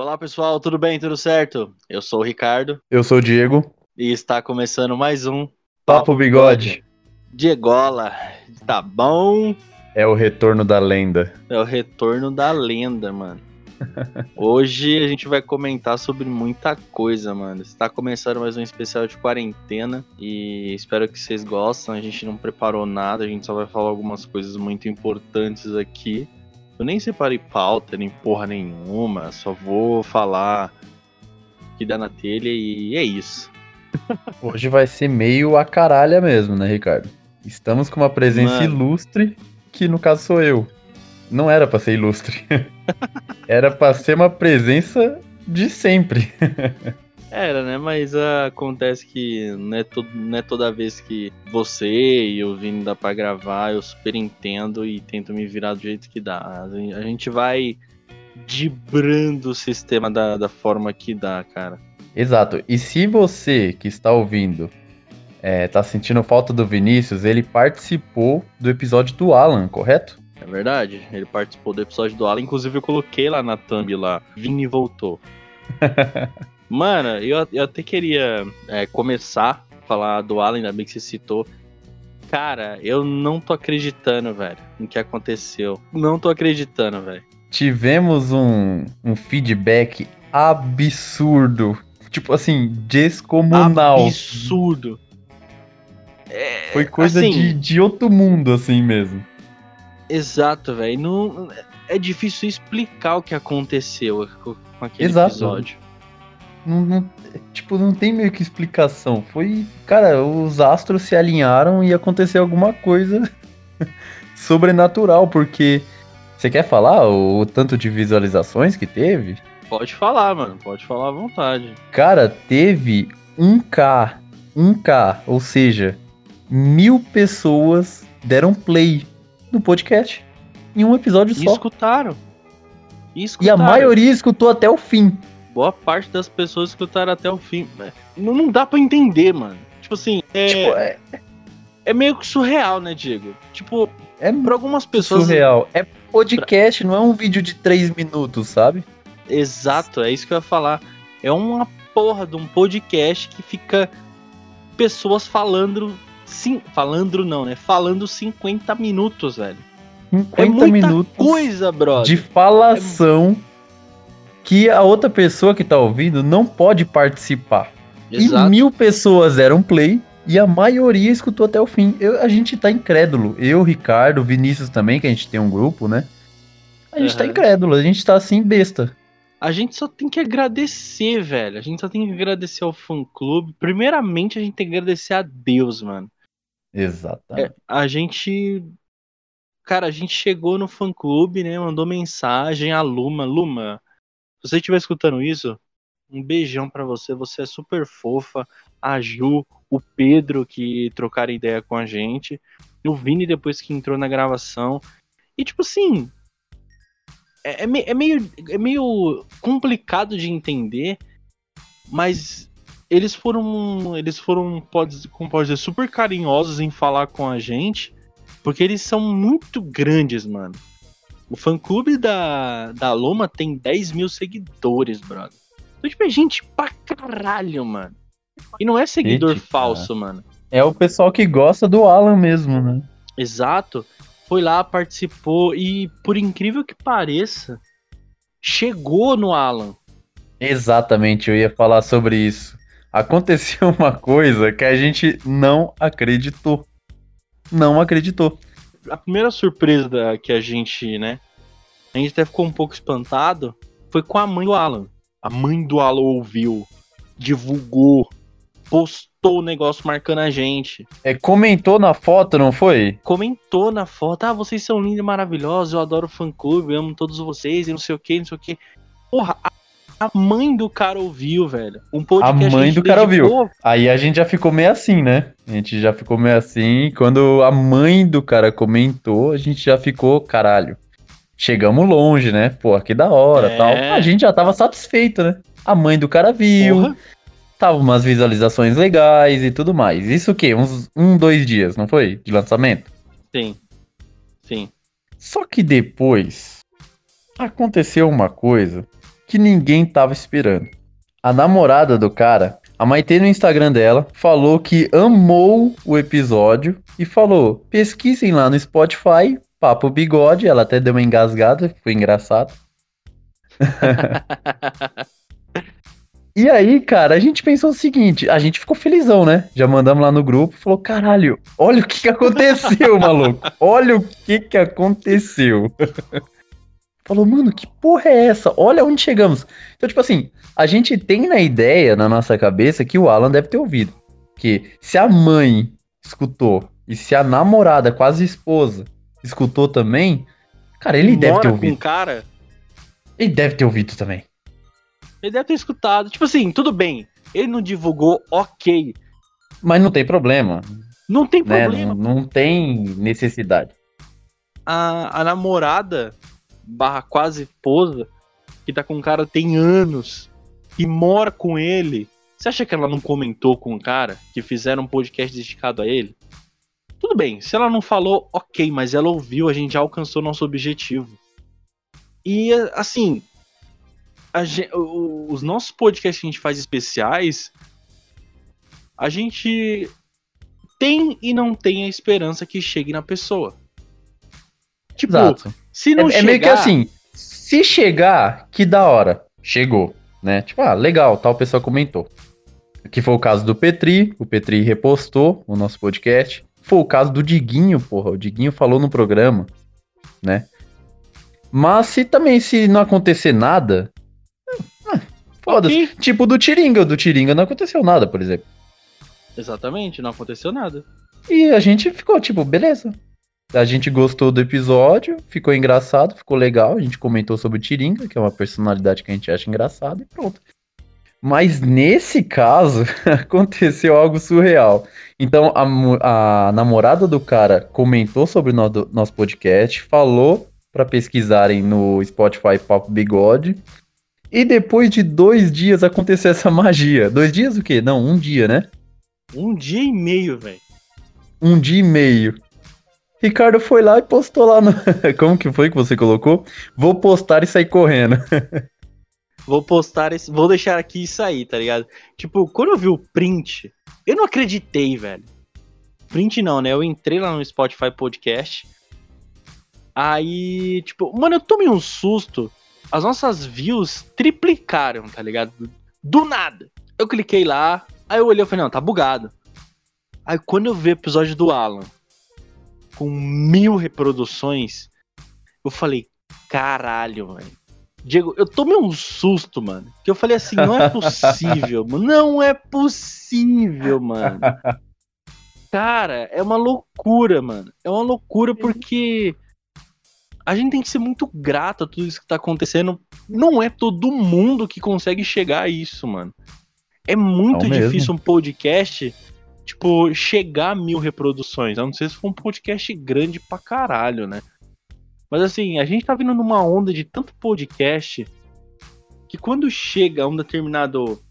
Olá pessoal, tudo bem? Tudo certo? Eu sou o Ricardo Eu sou o Diego. e está começando mais um Papo Bigode. Diegola. Tá bom? É o retorno da lenda. É o retorno da lenda, mano. Hoje a gente vai comentar sobre muita coisa, mano. Está começando mais um especial de quarentena e espero que vocês gostem. A gente não preparou nada, a gente só vai falar algumas coisas muito importantes aqui. Eu nem separei pauta, nem porra nenhuma, só vou falar o que dá na telha e é isso. Hoje vai ser meio a caralha mesmo, né, Ricardo? Estamos com uma presença Mano. ilustre, que no caso sou eu. Não era pra ser ilustre. era pra ser uma presença de sempre. Era, né? Mas ah, acontece que não é, to- não é toda vez que você e o Vini dá pra gravar, eu super entendo e tento me virar do jeito que dá. A gen- a gente vai dibrando o sistema da, da forma que dá, cara. Exato. E se você que está ouvindo é, tá sentindo falta do Vinícius, ele participou do episódio do Alan, correto? É verdade. Ele participou do episódio do Alan, inclusive eu coloquei lá na thumb lá. Vini voltou. Mano, eu, eu até queria é, começar a falar do Alan, ainda bem que você citou. Cara, eu não tô acreditando, velho, no que aconteceu. Não tô acreditando, velho. Tivemos um, um feedback absurdo. Tipo assim, descomunal. Absurdo. É, Foi coisa assim, de, de outro mundo, assim mesmo. Exato, velho. É difícil explicar o que aconteceu com com aquele Exato. episódio. Não, não- tipo, não tem meio que explicação. Foi. Cara, os astros se alinharam e aconteceu alguma coisa sobrenatural, porque. Você quer falar o, o tanto de visualizações que teve? Pode falar, mano. Pode falar à vontade. Cara, teve 1K. 1K, ou seja, mil pessoas deram play no podcast. Em um episódio E só. escutaram. E E a escutaram. maioria escutou até o fim. Boa parte das pessoas escutaram até o fim. É, Não, não dá pra entender, mano. Tipo assim, é, Tipo, é, é meio que surreal, né, Diego? Tipo, é pra algumas pessoas. surreal. É podcast, não é um vídeo de 3 minutos, sabe? Exato, é isso que eu ia falar. É uma porra de um podcast que fica pessoas falando. Sim, falando não, né? Falando 50 minutos, velho. 50 é muita minutos coisa, brother. de falação que a outra pessoa que tá ouvindo não pode participar. Exato. E mil pessoas deram play e a maioria escutou até o fim. Eu- a gente tá incrédulo. Eu, Ricardo, Vinícius também, que a gente tem um grupo, né? A gente tá Aham. incrédulo, a gente tá assim besta. A gente só tem que agradecer, velho. A gente só tem que agradecer ao fã clube. Primeiramente, a gente tem que agradecer a Deus, mano. Exatamente. É, a gente. Cara, a gente chegou no fã clube, né? Mandou mensagem a Luma. Luma, se você estiver escutando isso, um beijão pra você. Você é super fofa. A Ju, o Pedro que trocaram ideia com a gente. O Vini depois que entrou na gravação. E tipo assim. É, é é meio, é meio complicado de entender, mas eles foram. Eles foram, pode, como pode dizer, super carinhosos em falar com a gente. Porque eles são muito grandes, mano. O fã clube da, da Loma tem 10 mil seguidores, brother. Então, tipo, é gente pra caralho, mano. E não é seguidor Gente, falso, mano. É o pessoal que gosta do Alan mesmo, né? Exato. Foi lá, participou e, por incrível que pareça, chegou no Alan. Exatamente, eu ia falar sobre isso. Aconteceu uma coisa que a gente não acreditou. Não acreditou. A primeira surpresa da- que a gente, né? A gente até ficou um pouco espantado. Foi com a mãe do Alan. A mãe do Alan ouviu, divulgou, postou o negócio marcando a gente. É, comentou na foto, não foi? Comentou na foto, ah, vocês são lindos e maravilhosos, eu adoro o fã clube, eu amo todos vocês e não sei o que, não sei o que. Porra, a, a mãe do cara ouviu, velho. Um podcast A mãe do cara dedicou- Aí a gente já ficou meio assim, né? A gente já ficou meio assim. Quando a mãe do cara comentou, a gente já ficou, caralho. Chegamos longe, né? Pô, que da hora É. tal. A gente já tava satisfeito, né? A mãe do cara viu, Porra, tava umas visualizações legais e tudo mais. Isso o quê? Uns um, dois dias, não foi? De lançamento? sim. Sim. Só que depois aconteceu uma coisa que ninguém tava esperando. A namorada do cara, a Maite no Instagram dela, falou que amou o episódio e falou: pesquisem lá no Spotify, Papo Bigode. Ela até deu uma engasgada, foi engraçado. E aí, cara, a gente pensou o seguinte, a gente ficou felizão, né? Já mandamos lá no grupo, falou, caralho, olha o que, que aconteceu, maluco. Olha o que que aconteceu. falou, mano, que porra é essa? Olha onde chegamos. Então, tipo assim, a gente tem na ideia, na nossa cabeça, que o Alan deve ter ouvido. Que se a mãe escutou e se a namorada, quase esposa, escutou também, cara, ele Mora deve ter com ouvido. um cara, Ele deve ter ouvido também. ele deve ter escutado. Tipo assim, tudo bem. Ele não divulgou, ok. Mas não tem problema, Não tem né? problema. Não, não tem necessidade. A, a namorada, barra quase esposa, que tá com um cara tem anos, e mora com ele. Você acha que ela não comentou com o cara que fizeram um podcast dedicado a ele? Tudo bem, se ela não falou, ok, mas ela ouviu, a gente já alcançou nosso objetivo. E assim, a gen- o- os nossos podcasts que a gente faz especiais, a gente tem e não tem a esperança que chegue na pessoa. Tipo, Exato. Se É, não é chegar, meio que assim, se chegar, que da hora. Chegou, né? Tipo, ah, legal, tal pessoa comentou. Que foi o caso do Petri, o Petri repostou o nosso podcast. Foi o caso do Diguinho, porra, o Diguinho falou no programa, né? Mas se também se não acontecer nada, ah, foda-se. ok. Tipo do Tiringa, do Tiringa não aconteceu nada, por exemplo. Exatamente, não aconteceu nada. E a gente ficou tipo, beleza. A gente gostou do episódio, ficou engraçado, ficou legal. A gente comentou sobre o Tiringa, que é uma personalidade que a gente acha engraçada, e pronto. Mas nesse caso, aconteceu algo surreal. Então, a, a namorada do cara comentou sobre o no- nosso podcast, falou pra pesquisarem no Spotify Papo Bigode. E depois de dois dias aconteceu essa magia. Dois dias o quê? Não, um dia, né? Um dia e meio, velho. um dia e meio. Ricardo foi lá e postou lá no. Como que foi que você colocou? Vou postar e sair correndo. Vou postar esse. Vou deixar aqui isso aí, tá ligado? Tipo, quando eu vi o print, eu não acreditei, velho. Print não, né? Eu entrei lá no Spotify Podcast. Aí, tipo, mano, eu tomei um susto. As nossas views triplicaram, tá ligado? Do nada. Eu cliquei lá, aí eu olhei e falei, não, tá bugado. Aí quando eu vi o episódio do Alan com mil reproduções, eu falei, caralho, velho. Diego, eu tomei um susto, mano. Que eu falei assim, não é possível, mano. Não é possível, mano. Cara, é uma loucura, mano. É uma loucura porque a gente tem que ser muito grato a tudo isso que tá acontecendo. Não é todo mundo que consegue chegar a isso, mano. É muito Não mesmo. difícil um podcast, tipo, chegar a mil reproduções. A não ser se for um podcast grande pra caralho, né? Mas assim, a gente tá vindo numa onda de tanto podcast que quando chega a um determinado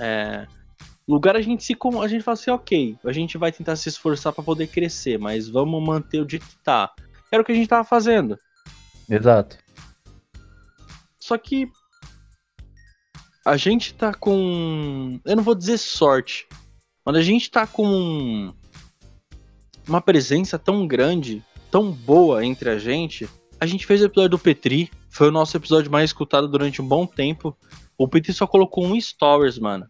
é, lugar, a gente se a gente fala assim, ok, a gente vai tentar se esforçar pra poder crescer, mas vamos manter o jeito que tá. Era o que a gente tava fazendo. Exato. Só que a gente tá com. Eu não vou dizer sorte, mas a gente tá com uma presença tão grande, tão boa entre a gente. A gente fez o episódio do Petri, foi o nosso episódio mais escutado durante um bom tempo. O Petri só colocou um stories, mano.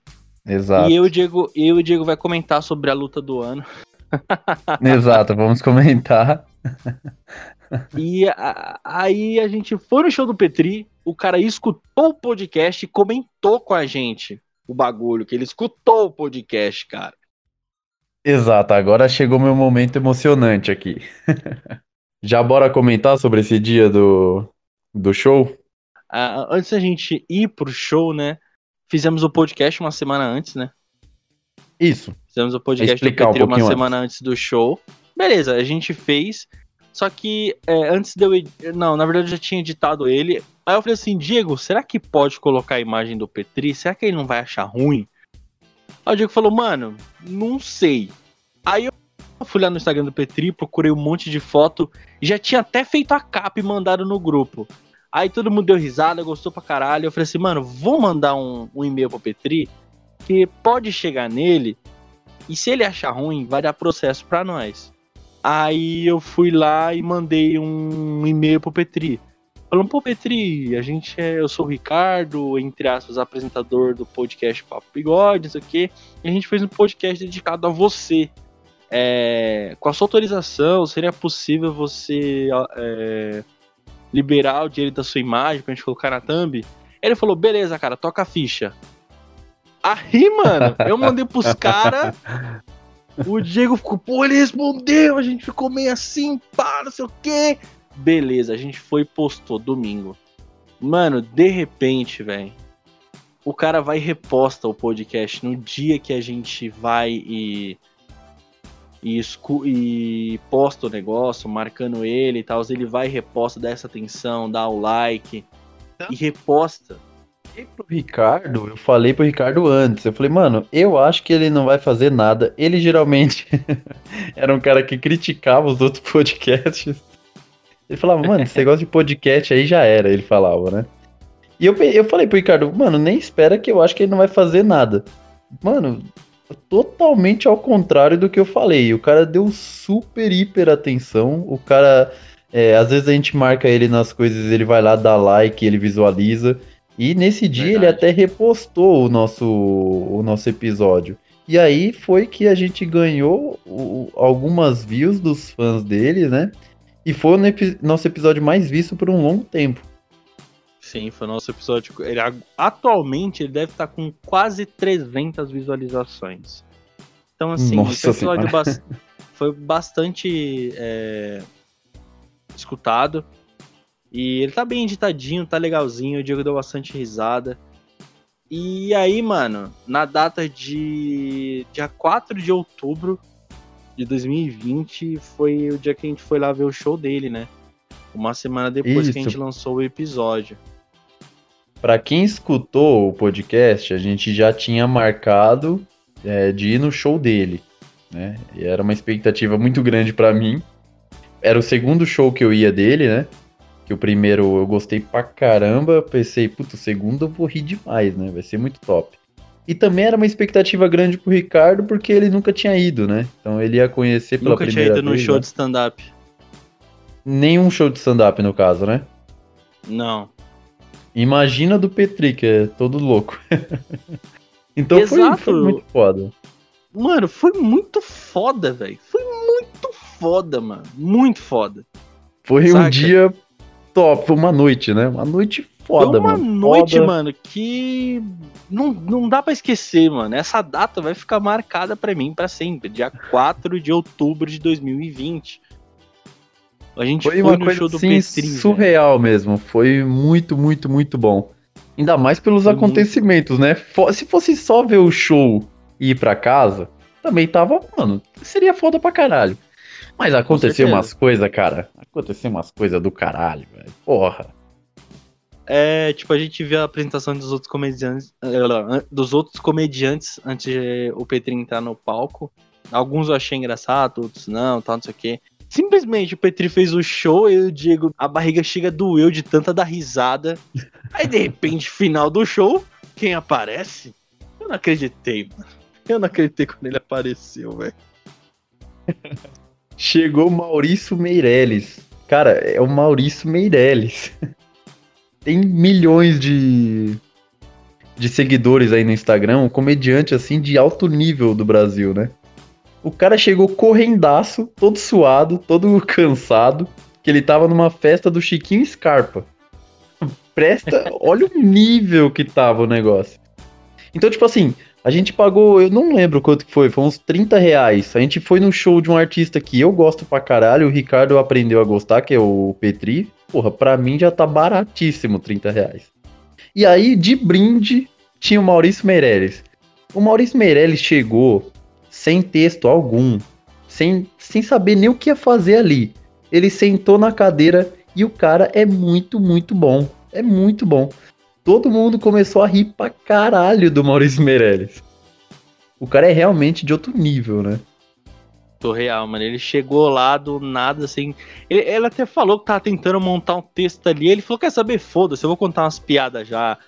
Exato. E eu e, o Diego, eu e o Diego vai comentar sobre a luta do ano. Exato, vamos comentar. E a- aí a gente foi no show do Petri, o cara escutou o podcast e comentou com a gente o bagulho, que ele escutou o podcast, cara. Exato, agora chegou meu momento emocionante aqui. Já bora comentar sobre esse dia do, do show? Ah, antes da gente ir pro show, né? Fizemos o podcast uma semana antes, né? Isso. Fizemos o podcast do Explicar um Petri uma semana antes do show. Beleza, a gente fez. Só que é, antes de eu. ed- Não, na verdade eu já tinha editado ele. Aí eu falei assim: Diego, será que pode colocar a imagem do Petri? Será que ele não vai achar ruim? Aí o Diego falou: Mano, não sei. Aí eu fui lá no Instagram do Petri, procurei um monte de foto. Já tinha até feito a capa e mandado no grupo. Aí todo mundo deu risada, gostou pra caralho. Eu falei assim, mano, vou mandar um, um e-mail pro Petri, que pode chegar nele, e se ele achar ruim, vai dar processo pra nós. Aí eu fui lá e mandei um e-mail pro Petri. Falando, pô, Petri, a gente é. Eu sou o Ricardo, entre aspas, apresentador do podcast Papo Bigode, não sei o quê. E a gente fez um podcast dedicado a você. É, com a sua autorização, seria possível você é, liberar o direito da sua imagem pra gente colocar na thumb? Ele falou, beleza, cara, toca a ficha. Aí, mano, eu mandei pros caras. O Diego ficou, pô, ele respondeu, a gente ficou meio assim, pá, não sei o quê. Beleza, a gente foi e postou domingo. Mano, de repente, velho, o cara vai e reposta o podcast no dia que a gente vai e e, e posta o negócio, marcando ele e tal, ele vai e reposta, dá essa atenção, dá o like tá. e reposta. Pro Ricardo, eu falei pro Ricardo antes, eu falei, mano, eu acho que ele não vai fazer nada. Ele geralmente era um cara que criticava os outros podcasts. Ele falava, mano, esse negócio de podcast aí já era, ele falava, né? E eu, eu falei pro Ricardo, mano, nem espera que eu acho que ele não vai fazer nada. Mano, totalmente ao contrário do que eu falei. O cara deu super, hiper atenção. O cara, é, às vezes a gente marca ele nas coisas, ele vai lá, dá like, ele visualiza. E nesse dia Verdade. ele até repostou o nosso, o nosso episódio. E aí foi que a gente ganhou o, algumas views dos fãs dele, né? E foi o epi nosso episódio mais visto por um longo tempo. Sim, foi o nosso episódio. Ele, atualmente ele deve estar com quase 300 visualizações. Então, assim, Nossa esse episódio ba foi bastante é, escutado. E ele tá bem editadinho, tá legalzinho. O Diego deu bastante risada. E aí, mano, na data de dia 4 de outubro, de 2020 foi o dia que a gente foi lá ver o show dele, né? Uma semana depois Isso. que a gente lançou o episódio. Para quem escutou o podcast, a gente já tinha marcado é, de ir no show dele, né? E era uma expectativa muito grande para mim. Era o segundo show que eu ia dele, né? Que o primeiro eu gostei pra caramba. Pensei, puto, o segundo eu vou rir demais, né? Vai ser muito top. E também era uma expectativa grande pro Ricardo, porque ele nunca tinha ido, né? Então ele ia conhecer pela nunca primeira vez. Nunca tinha ido num show né? de stand-up. Nenhum show de stand-up, no caso, né? Não. Imagina do Petri, que é todo louco. então foi, foi, muito foda. Mano, foi muito foda, velho. Foi muito foda, mano. Muito foda. Foi Saca? um dia top, uma noite, né? Uma noite foda, Foi uma mano. noite, foda. mano, que não, não dá para esquecer, mano. Essa data vai ficar marcada para mim para sempre, dia 4 de outubro de 2020. A gente foi, foi no coisa, show do assim, surreal mesmo. Foi muito, muito, muito bom. Ainda mais pelos foi acontecimentos, muito... né? Se fosse só ver o show e ir pra casa, também tava, mano, seria foda pra caralho. Mas aconteceu umas coisas, cara. Aconteceu umas coisas do caralho, velho. Porra é, tipo, a gente vê a apresentação dos outros comediantes, eh, dos outros comediantes antes de o Petri entrar no palco. Alguns eu achei engraçado, outros não, tal, não sei o quê. Simplesmente o Petri fez o show e o Diego, a barriga chega doeu de tanta dar risada. Aí de repente, final do show, quem aparece? Eu não acreditei, mano. Eu não acreditei quando ele apareceu, velho. Chegou Maurício Meirelles. Cara, é o Maurício Meirelles. tem milhões de, de seguidores aí no Instagram, um comediante assim de alto nível do Brasil, né? O cara chegou correndaço, todo suado, todo cansado, que ele tava numa festa do Chiquinho Scarpa. Presta, olha o nível que tava o negócio. Então, tipo assim, a gente pagou, eu não lembro quanto que foi, foi uns 30 reais. A gente foi no show de um artista que eu gosto pra caralho, o Ricardo aprendeu a gostar, que é o Petri. Porra, pra mim já tá baratíssimo 30 reais. E aí, de brinde, tinha o Maurício Meirelles. O Maurício Meirelles chegou sem texto algum, sem, sem saber nem o que ia fazer ali. Ele sentou na cadeira e o cara é muito, muito bom. É muito bom todo mundo começou a rir pra caralho do Maurício Meirelles. O cara é realmente de outro nível, né? Surreal, mano. Ele chegou lá do nada, assim. Ele, ele até falou que tava tentando montar um texto ali. Ele falou: quer saber? Foda-se, eu vou contar umas piadas já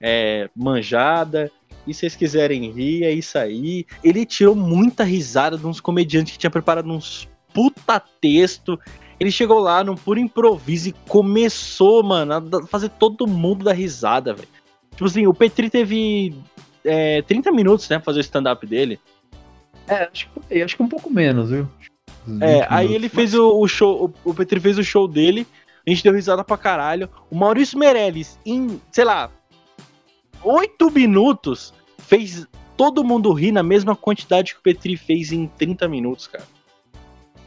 é, manjada. E se vocês quiserem rir, é isso aí. Ele tirou muita risada de uns comediantes que tinha preparado uns puta texto. Ele chegou lá num puro improviso e começou, mano, a fazer todo mundo dar risada, velho. Tipo assim, o Petri teve é, 30 minutos, né, pra fazer o stand-up dele. É, acho que, acho que um pouco menos, viu? É, aí ele fez o, o show, o, o Petri fez o show dele, a gente deu risada pra caralho. O Maurício Meirelles, em, sei lá, oito minutos, fez todo mundo rir na mesma quantidade que o Petri fez em 30 minutos, cara.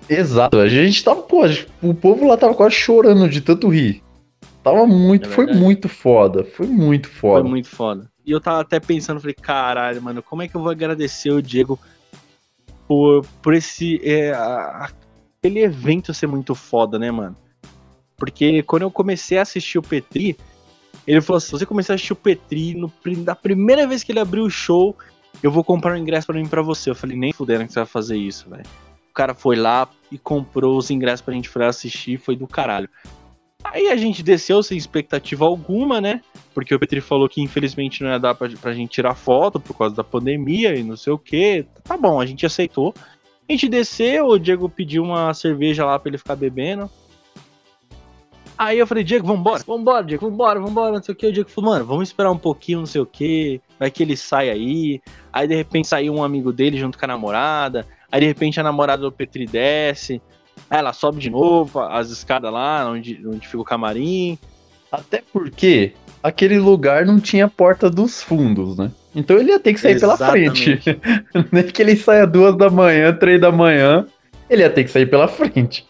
Exato, a gente tava, pô, o povo lá tava quase chorando de tanto rir. Tava muito, é foi muito foda, foi muito foda. Foi muito foda. E eu tava até pensando, falei, caralho, mano, como é que eu vou agradecer o Diego por, por esse. É, aquele evento ser muito foda, né, mano? Porque quando eu comecei a assistir o Petri, ele falou assim: se você começar a assistir o Petri, no, da primeira vez que ele abriu o show, eu vou comprar um ingresso para mim para você. Eu falei, nem fudendo que você vai fazer isso, velho. Cara foi lá e comprou os ingressos pra gente assistir, foi do caralho. Aí a gente desceu sem expectativa alguma, né? Porque o Petri falou que infelizmente não ia dar pra, pra gente tirar foto por causa da pandemia e não sei o que. Tá bom, a gente aceitou. A gente desceu, o Diego pediu uma cerveja lá pra ele ficar bebendo. Aí eu falei, Diego, vambora, vambora, Diego, vambora, vambora, não sei o que. O Diego falou, mano, vamos esperar um pouquinho, não sei o que. Vai que ele sai aí. Aí de repente saiu um amigo dele junto com a namorada. Aí de repente a namorada do Petri desce. Aí ela sobe de novo as escadas lá, onde, onde fica o camarim. Até porque aquele lugar não tinha porta dos fundos, né? Então ele ia ter que sair Exatamente. pela frente. Nem que ele saia duas da manhã, três da manhã, ele ia ter que sair pela frente.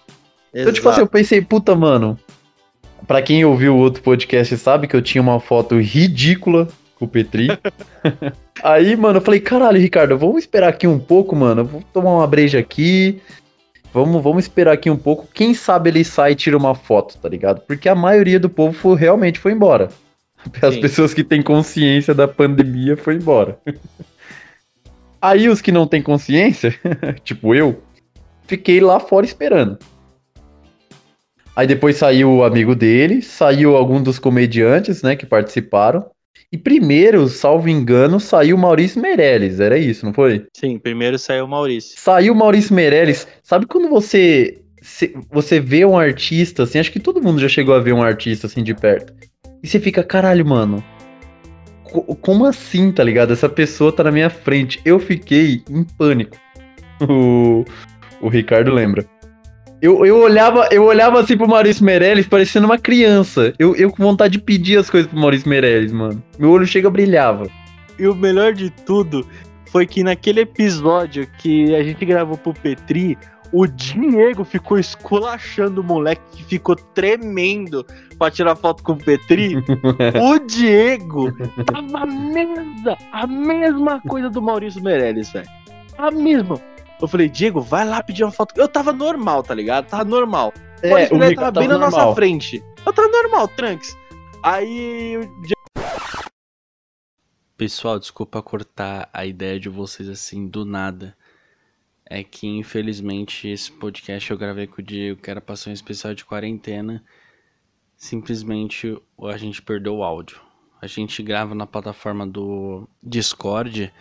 Exato. Então, tipo assim, eu pensei, puta, mano, Pra quem ouviu o outro podcast sabe que eu tinha uma foto ridícula com o Petri. Aí, mano, eu falei, caralho, Ricardo, vamos esperar aqui um pouco, mano. Vou tomar uma breja aqui. Vamos, vamos esperar aqui um pouco. Quem sabe ele sai e tira uma foto, tá ligado? Porque a maioria do povo foi, realmente foi embora. As Sim. pessoas que têm consciência da pandemia foi embora. Aí os que não têm consciência, tipo eu, fiquei lá fora esperando. Aí depois saiu o amigo dele, saiu algum dos comediantes, né, que participaram. E primeiro, salvo engano, saiu o Maurício Meirelles, era isso, não foi? Sim, primeiro saiu o Maurício. Saiu o Maurício Meirelles. Sabe quando você você vê um artista, assim, acho que todo mundo já chegou a ver um artista assim de perto. E você fica, caralho, mano. Como assim, tá ligado? Essa pessoa tá na minha frente. Eu fiquei em pânico. O, o Ricardo lembra. Eu, eu, olhava, eu olhava assim pro Maurício Meirelles parecendo uma criança. Eu, eu com vontade de pedir as coisas pro Maurício Meirelles, mano. Meu olho chega brilhava. E o melhor de tudo foi que naquele episódio que a gente gravou pro Petri, o Diego ficou esculachando o moleque que ficou tremendo pra tirar foto com o Petri. o Diego tava a mesma, a mesma coisa do Maurício Meirelles, velho. A mesma. Eu falei, Diego, vai lá pedir uma foto. Eu tava normal, tá ligado? Tava normal. É, o ele tava, tava bem normal. na nossa frente. Eu tava normal, Trunks. Aí o Diego... Pessoal, desculpa cortar a ideia de vocês assim do nada. É que infelizmente esse podcast eu gravei com o Diego, que era passar um especial de quarentena. Simplesmente a gente perdeu o áudio. A gente grava na plataforma do Discord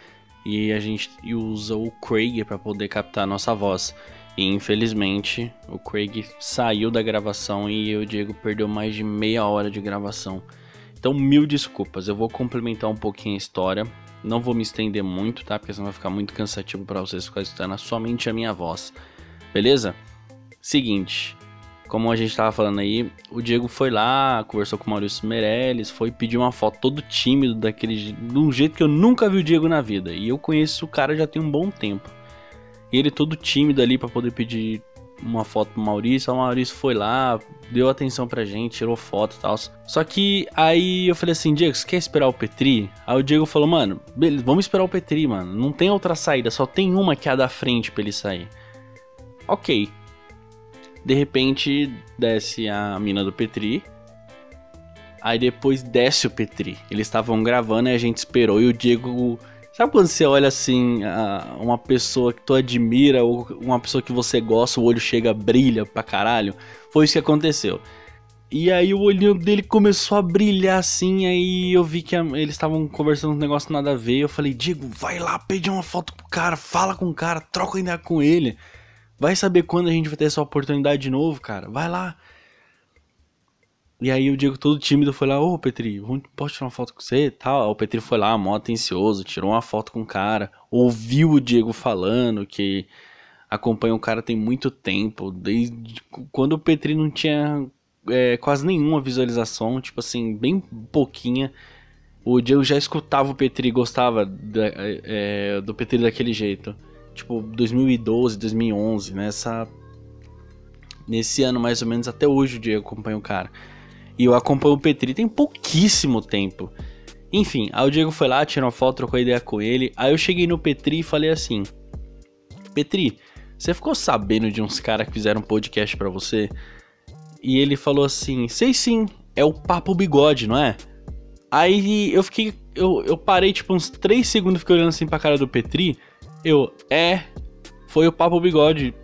e a gente usa o Craig para poder captar a nossa voz. E infelizmente o Craig saiu da gravação e o Diego perdeu mais de meia hora de gravação. Então, mil desculpas. Eu vou complementar um pouquinho a história. Não vou me estender muito, tá? Porque senão vai ficar muito cansativo para vocês ficarem escutando somente a minha voz. Beleza? Seguinte, como a gente tava falando aí, o Diego foi lá, conversou com o Maurício Meirelles, foi pedir uma foto todo tímido, daquele, de um jeito que eu nunca vi o Diego na vida. E eu conheço o cara já tem um bom tempo. E ele todo tímido ali para poder pedir uma foto pro Maurício, o Maurício foi lá, deu atenção pra gente, tirou foto e tal. Só que aí eu falei assim, Diego, você quer esperar o Petri? Aí o Diego falou, mano, beleza, vamos esperar o Petri, mano. Não tem outra saída, só tem uma que é a da frente pra ele sair. Ok. De repente desce a mina do Petri. Aí depois desce o Petri. Eles estavam gravando e a gente esperou e o Diego Sabe quando você olha assim, uma pessoa que tu admira, ou uma pessoa que você gosta, o olho chega, brilha pra caralho? Foi isso que aconteceu. E aí o olhinho dele começou a brilhar assim, aí eu vi que a, eles estavam conversando um negócio nada a ver. Eu falei, Diego, vai lá pedir uma foto pro cara, fala com o cara, troca ideia com ele. Vai saber quando a gente vai ter essa oportunidade de novo, cara. Vai lá. E aí o Diego todo tímido foi lá, ô Petri, posso tirar uma foto com você tal? O Petri foi lá, mó atencioso, tirou uma foto com o cara, ouviu o Diego falando que acompanha o cara tem muito tempo, desde quando o Petri não tinha é, quase nenhuma visualização, tipo assim, bem pouquinha. O Diego já escutava o Petri, gostava da, é, do Petri daquele jeito. Tipo, 2012, 2011, nessa... Nesse ano mais ou menos, até hoje o Diego acompanha o cara. E eu acompanho o Petri tem pouquíssimo tempo. Enfim, aí o Diego foi lá, tirou uma foto, trocou ideia com ele. Aí eu cheguei no Petri e falei assim: Petri, você ficou sabendo de uns caras que fizeram um podcast para você? E ele falou assim: Sei sim, é o Papo Bigode, não é? Aí eu fiquei. Eu, eu parei tipo uns 3 segundos fiquei olhando assim pra cara do Petri. Eu, é. Foi o Papo Bigode.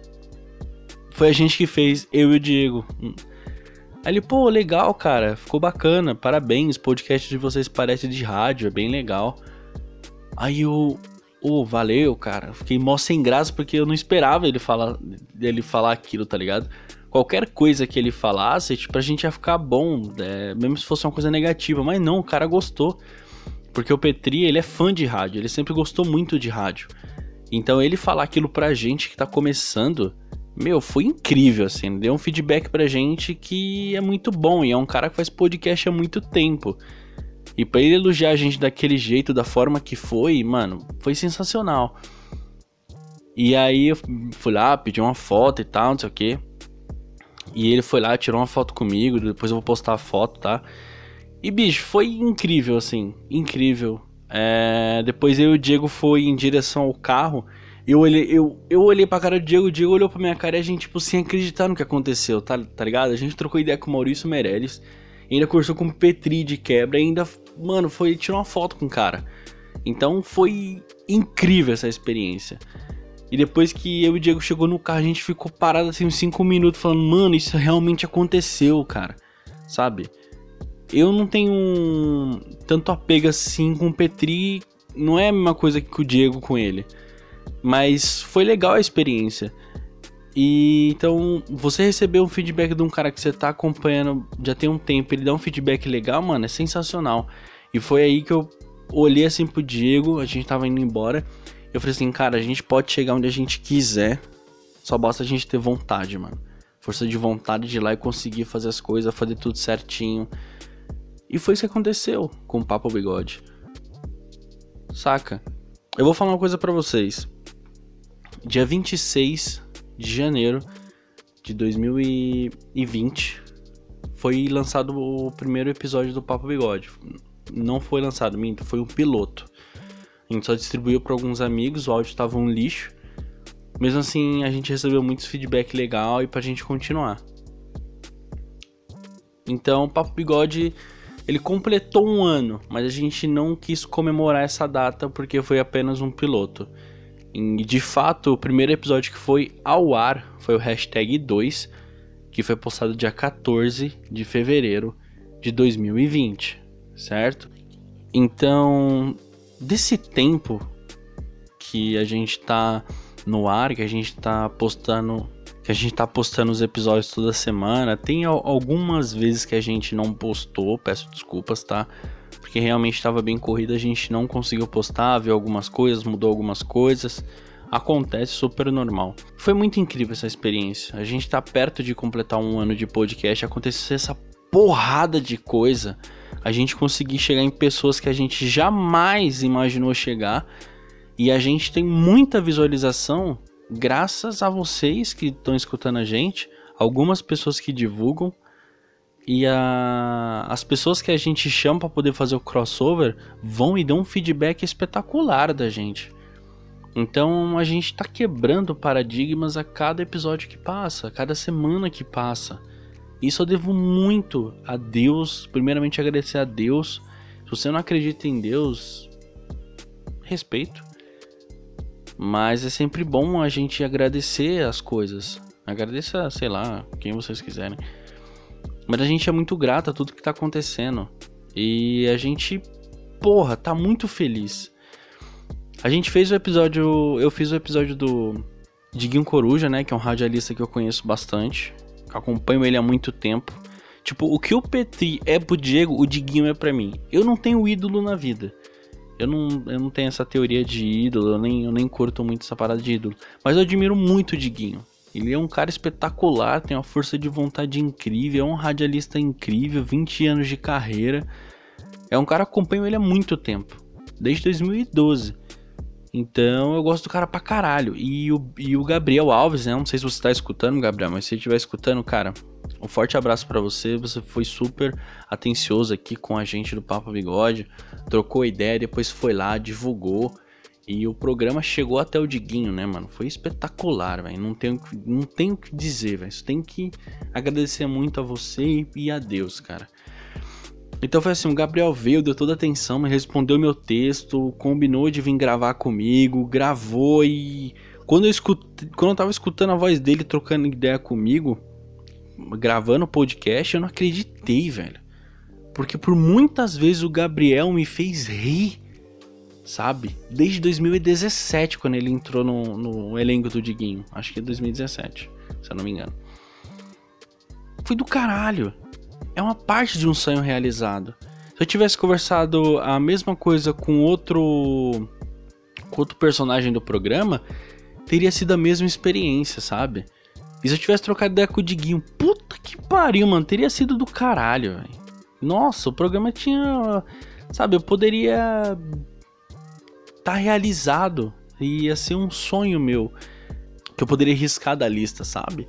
Foi a gente que fez, eu e o Diego. Aí ele, pô, legal, cara, ficou bacana, parabéns, podcast de vocês parece de rádio, é bem legal. Aí eu, oh, valeu, cara, fiquei mó sem graça porque eu não esperava ele falar, ele falar aquilo, tá ligado? Qualquer coisa que ele falasse, tipo, a gente ia ficar bom, é, mesmo se fosse uma coisa negativa, mas não, o cara gostou. Porque o Petri, ele é fã de rádio, ele sempre gostou muito de rádio. Então ele falar aquilo pra gente que tá começando, meu, foi incrível, assim. Deu um feedback pra gente que é muito bom. E é um cara que faz podcast há muito tempo. E pra ele elogiar a gente daquele jeito, da forma que foi, mano, foi sensacional. E aí eu fui lá, pedi uma foto e tal, não sei o que. E ele foi lá, tirou uma foto comigo, depois eu vou postar a foto, tá? E bicho, foi incrível, assim, incrível. É... Depois eu e o Diego foi em direção ao carro. Eu olhei, eu, eu olhei pra cara do Diego, o Diego olhou pra minha cara e a gente, tipo, sem acreditar no que aconteceu, tá, tá ligado? A gente trocou ideia com o Maurício Meirelles, ainda conversou com o Petri de quebra, ainda, mano, foi tirar uma foto com o cara. Então foi incrível essa experiência. E depois que eu e o Diego chegou no carro, a gente ficou parado assim uns 5 minutos falando, mano, isso realmente aconteceu, cara. Sabe? Eu não tenho tanto apego assim com o Petri, não é a mesma coisa que o Diego com ele. Mas foi legal a experiência. E então, você receber um feedback de um cara que você tá acompanhando já tem um tempo, ele dá um feedback legal, mano, é sensacional. E foi aí que eu olhei assim pro Diego, a gente tava indo embora. Eu falei assim, cara, a gente pode chegar onde a gente quiser, só basta a gente ter vontade, mano. Força de vontade de ir lá e conseguir fazer as coisas, fazer tudo certinho. E foi isso que aconteceu com o Papo Bigode. Saca? Eu vou falar uma coisa para vocês dia 26 de janeiro de 2020 foi lançado o primeiro episódio do Papo Bigode. Não foi lançado, minto, foi um piloto. A gente só distribuiu para alguns amigos, o áudio estava um lixo. Mesmo assim, a gente recebeu muitos feedback legal e pra gente continuar. Então, Papo Bigode ele completou um ano, mas a gente não quis comemorar essa data porque foi apenas um piloto. E de fato, o primeiro episódio que foi ao ar foi o hashtag 2, que foi postado dia 14 de fevereiro de 2020, certo? Então, desse tempo que a gente tá no ar, que a gente tá postando, que a gente tá postando os episódios toda semana, tem algumas vezes que a gente não postou, peço desculpas, tá? porque realmente estava bem corrida, a gente não conseguiu postar, viu algumas coisas, mudou algumas coisas. Acontece super normal. Foi muito incrível essa experiência. A gente tá perto de completar um ano de podcast, aconteceu essa porrada de coisa. A gente conseguir chegar em pessoas que a gente jamais imaginou chegar. E a gente tem muita visualização graças a vocês que estão escutando a gente, algumas pessoas que divulgam e a, as pessoas que a gente chama para poder fazer o crossover vão e dão um feedback espetacular da gente. Então a gente está quebrando paradigmas a cada episódio que passa, a cada semana que passa. Isso eu devo muito a Deus, primeiramente agradecer a Deus. Se você não acredita em Deus, respeito. Mas é sempre bom a gente agradecer as coisas. Agradeça, sei lá, quem vocês quiserem. Mas a gente é muito grato a tudo que tá acontecendo. E a gente, porra, tá muito feliz. A gente fez o episódio. Eu fiz o episódio do Diguinho Coruja, né? Que é um radialista que eu conheço bastante. Acompanho ele há muito tempo. Tipo, o que o Petri é pro Diego, o Diguinho é para mim. Eu não tenho ídolo na vida. Eu não, eu não tenho essa teoria de ídolo, eu nem, eu nem curto muito essa parada de ídolo. Mas eu admiro muito o Diguinho. Ele é um cara espetacular, tem uma força de vontade incrível, é um radialista incrível, 20 anos de carreira. É um cara que acompanho ele há muito tempo, desde 2012. Então eu gosto do cara pra caralho. E o, e o Gabriel Alves, né? Não sei se você tá escutando, Gabriel, mas se você estiver escutando, cara, um forte abraço para você. Você foi super atencioso aqui com a gente do Papo Bigode, trocou ideia, depois foi lá, divulgou. E o programa chegou até o Diguinho, né, mano? Foi espetacular, velho. Não tenho, não tenho o que dizer, velho. Tem que agradecer muito a você e a Deus, cara. Então foi assim, o Gabriel veio, deu toda a atenção, me respondeu meu texto, combinou de vir gravar comigo, gravou e quando eu escutei, quando eu tava escutando a voz dele trocando ideia comigo, gravando o podcast, eu não acreditei, velho. Porque por muitas vezes o Gabriel me fez rir, sabe? Desde 2017, quando ele entrou no, no elenco do Diguinho. Acho que é 2017, se eu não me engano. Foi do caralho. É uma parte de um sonho realizado. Se eu tivesse conversado a mesma coisa com outro com outro personagem do programa, teria sido a mesma experiência, sabe? E se eu tivesse trocado ideia com o Diguinho, puta que pariu, mano, teria sido do caralho, velho. Nossa, o programa tinha. Sabe, eu poderia. tá realizado. Ia ser um sonho meu. Que eu poderia riscar da lista, sabe?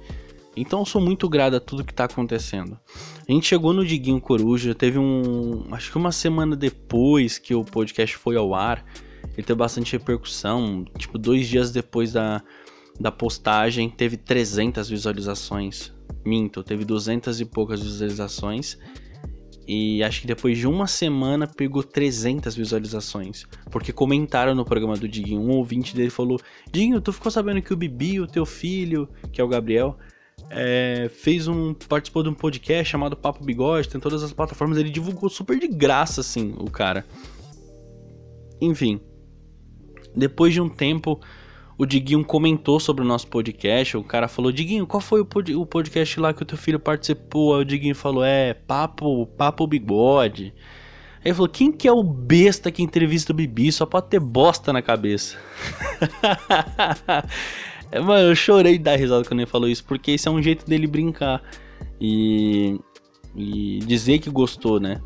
Então eu sou muito grato a tudo que tá acontecendo. A gente chegou no Diguinho Coruja, teve um. Acho que uma semana depois que o podcast foi ao ar. Ele teve bastante repercussão. Tipo, dois dias depois da, da postagem teve 300 visualizações. Minto, teve 200 e poucas visualizações. E acho que depois de uma semana pegou 300 visualizações. Porque comentaram no programa do Diguinho. Um ouvinte dele falou: Diguinho, tu ficou sabendo que o Bibi, o teu filho, que é o Gabriel, é, fez um. participou de um podcast chamado Papo Bigode, tem todas as plataformas. Ele divulgou super de graça, assim, o cara. Enfim. Depois de um tempo, o Diguinho comentou sobre o nosso podcast. O cara falou: Diguinho, qual foi o, pod o podcast lá que o teu filho participou? Aí o Diguinho falou: É, Papo, papo Bigode. Aí ele falou: Quem que é o besta que entrevista o Bibi? Só pode ter bosta na cabeça. mano, eu chorei de dar risada quando ele falou isso, porque esse é um jeito dele brincar. E, e dizer que gostou, né?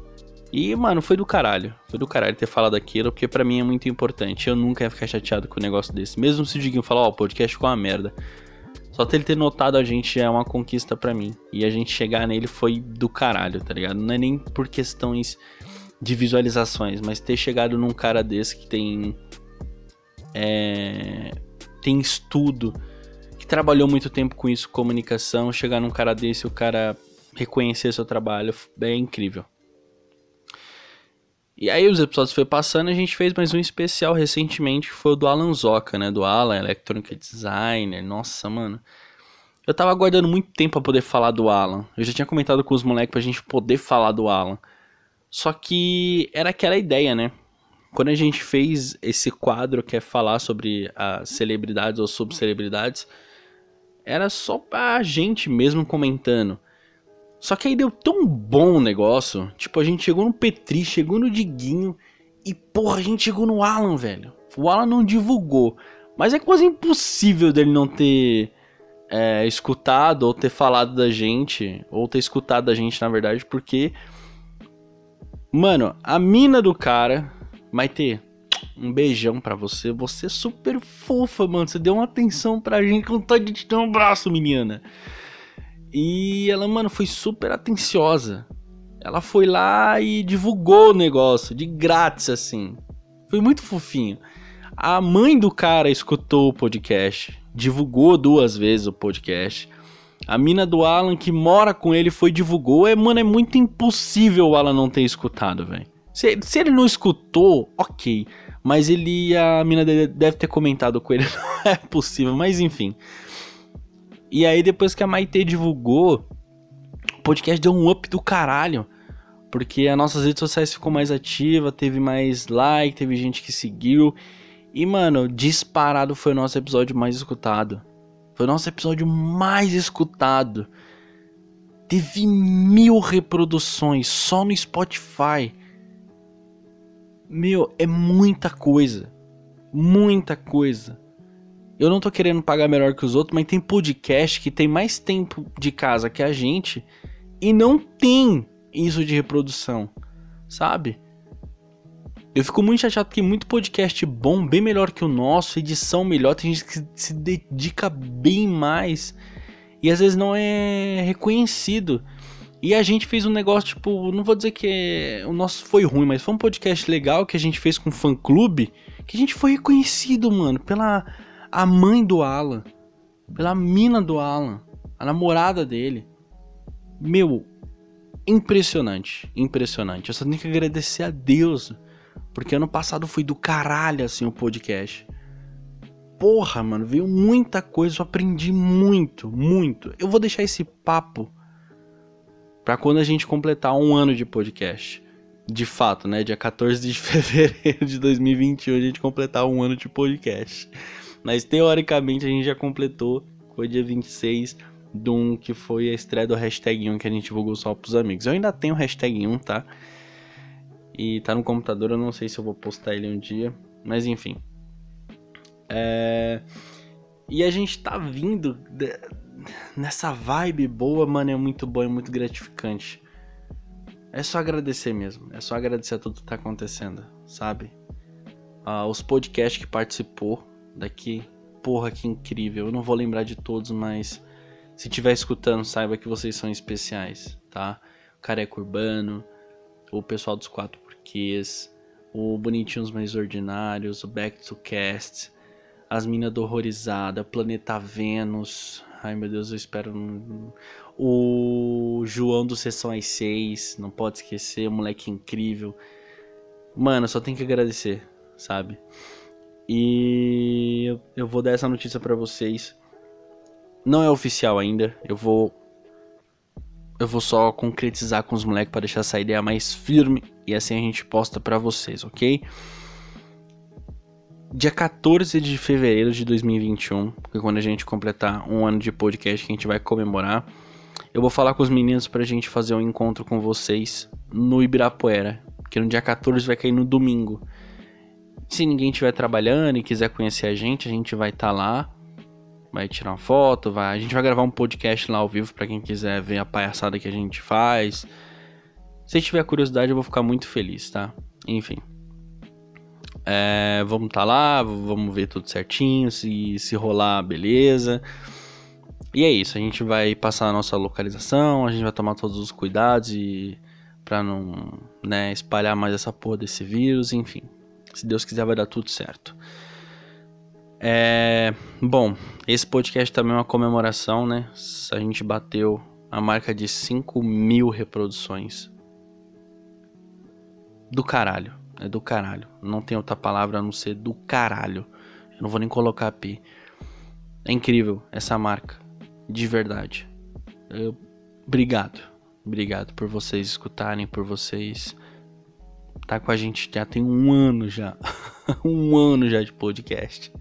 E, mano, foi do caralho. Foi do caralho ter falado aquilo, porque para mim é muito importante. Eu nunca ia ficar chateado com um negócio desse. Mesmo se o Diguinho falar, ó, oh, o podcast ficou uma merda. Só ter ele ter notado a gente é uma conquista para mim. E a gente chegar nele foi do caralho, tá ligado? Não é nem por questões de visualizações, mas ter chegado num cara desse que tem. É, tem estudo, que trabalhou muito tempo com isso, comunicação, chegar num cara desse o cara reconhecer seu trabalho é incrível. E aí os episódios foi passando a gente fez mais um especial recentemente, que foi o do Alan Zoka, né? Do Alan, Electronic Designer. Nossa, mano. Eu tava aguardando muito tempo pra poder falar do Alan. Eu já tinha comentado com os moleques pra gente poder falar do Alan. Só que era aquela ideia, né? Quando a gente fez esse quadro que é falar sobre as celebridades ou subcelebridades, era só pra gente mesmo comentando. Só que aí deu tão bom o negócio. Tipo, a gente chegou no Petri, chegou no Diguinho. E, porra, a gente chegou no Alan, velho. O Alan não divulgou. Mas é quase impossível dele não ter é, escutado ou ter falado da gente. Ou ter escutado da gente, na verdade, porque. Mano, a mina do cara. Vai ter um beijão pra você. Você é super fofa, mano. Você deu uma atenção pra gente com vontade de te dar um braço, menina. E ela, mano, foi super atenciosa. Ela foi lá e divulgou o negócio, de grátis, assim. Foi muito fofinho. A mãe do cara escutou o podcast, divulgou duas vezes o podcast. A mina do Alan que mora com ele foi divulgou. É, mano, é muito impossível o Alan não ter escutado, velho. Se, se ele não escutou, ok. Mas ele a mina deve ter comentado com ele, não é possível, mas enfim. E aí depois que a Maite divulgou, o podcast deu um up do caralho. Porque as nossas redes sociais ficou mais ativa, teve mais like, teve gente que seguiu. E, mano, disparado foi o nosso episódio mais escutado. Foi o nosso episódio mais escutado. Teve mil reproduções só no Spotify. Meu, é muita coisa. Muita coisa. Eu não tô querendo pagar melhor que os outros, mas tem podcast que tem mais tempo de casa que a gente e não tem isso de reprodução, sabe? Eu fico muito chateado porque muito podcast bom, bem melhor que o nosso, edição melhor, tem gente que se dedica bem mais e às vezes não é reconhecido. E a gente fez um negócio, tipo, não vou dizer que o nosso foi ruim, mas foi um podcast legal que a gente fez com o fã clube, que a gente foi reconhecido, mano, pela a mãe do Alan, pela mina do Alan, a namorada dele. Meu, impressionante, impressionante. Eu só tenho que agradecer a Deus, porque ano passado foi do caralho assim o podcast. Porra, mano, veio muita coisa, eu aprendi muito, muito. Eu vou deixar esse papo para quando a gente completar um ano de podcast. De fato, né? Dia 14 de fevereiro de 2021 a gente completar um ano de podcast. Mas teoricamente a gente já completou. Foi dia 26 de um que foi a estreia do hashtag 1 que a gente divulgou só pros amigos. Eu ainda tenho o hashtag 1, tá? E tá no computador, eu não sei se eu vou postar ele um dia. Mas enfim. É... E a gente tá vindo nessa vibe boa, mano, é muito bom, é muito gratificante. É só agradecer mesmo. É só agradecer a tudo que tá acontecendo, sabe? Ah, os podcasts que participou daqui, porra, que incrível. Eu não vou lembrar de todos, mas se estiver escutando, saiba que vocês são especiais, tá? O Urbano, o pessoal dos Quatro Porquês, o Bonitinhos Mais Ordinários, o Back to Cast, as Minas do Horrorizada, Planeta Vênus, Ai meu Deus, eu espero. O João do Sessão às 6, não pode esquecer, o moleque incrível. Mano, só tem que agradecer, sabe? E eu vou dar essa notícia para vocês. Não é oficial ainda, eu vou eu vou só concretizar com os moleques para deixar essa ideia mais firme e assim a gente posta para vocês, ok? dia 14 de fevereiro de 2021, que é quando a gente completar um ano de podcast que a gente vai comemorar, eu vou falar com os meninos pra gente fazer um encontro com vocês no Ibirapuera, que no dia 14 vai cair no domingo. Se ninguém estiver trabalhando e quiser conhecer a gente, a gente vai estar tá lá, vai tirar uma foto, vai, a gente vai gravar um podcast lá ao vivo para quem quiser ver a palhaçada que a gente faz. Se tiver curiosidade, eu vou ficar muito feliz, tá? Enfim. É, vamos estar tá lá, vamos ver tudo certinho, se, se rolar, beleza. E é isso, a gente vai passar a nossa localização, a gente vai tomar todos os cuidados e para não né, espalhar mais essa porra desse vírus, enfim. Se Deus quiser vai dar tudo certo. É, bom, esse podcast também é uma comemoração, né? A gente bateu a marca de 5 mil reproduções. Do caralho. É do caralho. Não tem outra palavra a não ser do caralho. Eu não vou nem colocar P. É incrível essa marca. De verdade. Eu... Obrigado. Obrigado por vocês escutarem, por vocês. Tá com a gente já tem um ano já. um ano já de podcast.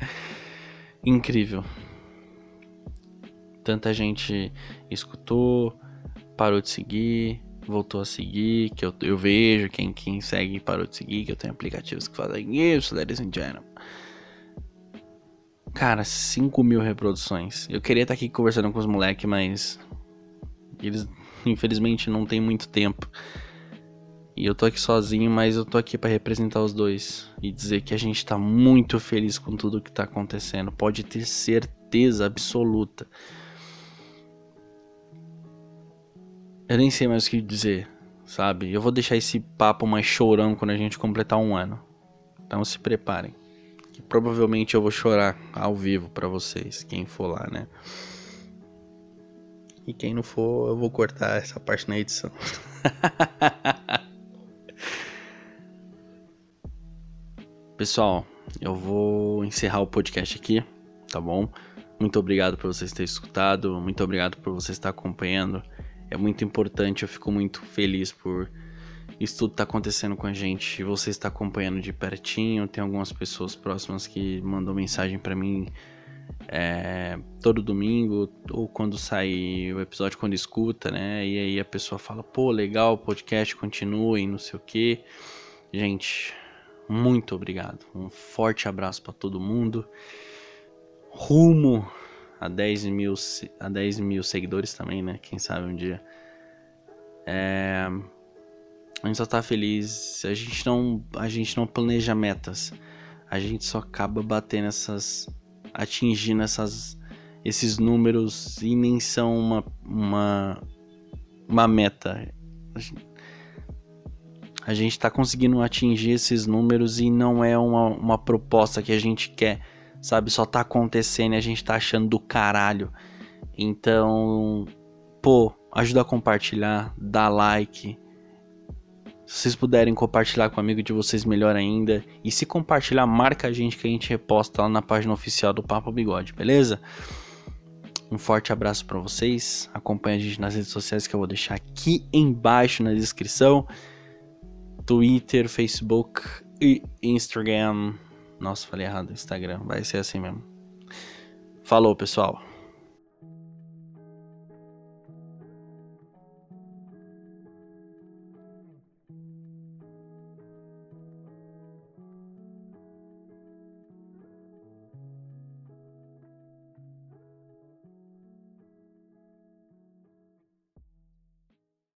Incrível. Tanta gente escutou, parou de seguir, voltou a seguir, que eu, eu vejo quem, quem segue parou de seguir, que eu tenho aplicativos que fazem isso, ladies and gentlemen. Cara, 5 mil reproduções. Eu queria estar aqui conversando com os moleques, mas eles infelizmente não tem muito tempo. E eu tô aqui sozinho, mas eu tô aqui para representar os dois e dizer que a gente tá muito feliz com tudo que tá acontecendo. Pode ter certeza absoluta. Eu nem sei mais o que dizer, sabe? Eu vou deixar esse papo mais chorão quando a gente completar um ano. Então se preparem. Que provavelmente eu vou chorar ao vivo para vocês, quem for lá, né? E quem não for, eu vou cortar essa parte na edição. Pessoal, eu vou encerrar o podcast aqui, tá bom? Muito obrigado por vocês terem escutado, muito obrigado por vocês estar acompanhando. É muito importante, eu fico muito feliz por isso tudo tá acontecendo com a gente. Você está acompanhando de pertinho. Tem algumas pessoas próximas que mandam mensagem para mim é, todo domingo ou quando sai o episódio quando escuta, né? E aí a pessoa fala, pô, legal, podcast continue, não sei o que. Gente, muito obrigado. Um forte abraço para todo mundo. Rumo a 10 mil, a 10 mil seguidores também, né? Quem sabe um dia. É, a gente só tá feliz. A gente não, a gente não planeja metas. A gente só acaba batendo essas, atingindo essas, esses números e nem são uma, uma, uma meta. A gente, a gente tá conseguindo atingir esses números e não é uma, uma proposta que a gente quer, sabe? Só tá acontecendo e a gente tá achando do caralho. Então, pô, ajuda a compartilhar, dá like se vocês puderem compartilhar com um amigo de vocês, melhor ainda. E se compartilhar, marca a gente que a gente reposta lá na página oficial do Papo Bigode, beleza? Um forte abraço para vocês. Acompanhe a gente nas redes sociais que eu vou deixar aqui embaixo na descrição: Twitter, Facebook e Instagram. Nossa, falei errado, Instagram. Vai ser assim mesmo. Falou, pessoal.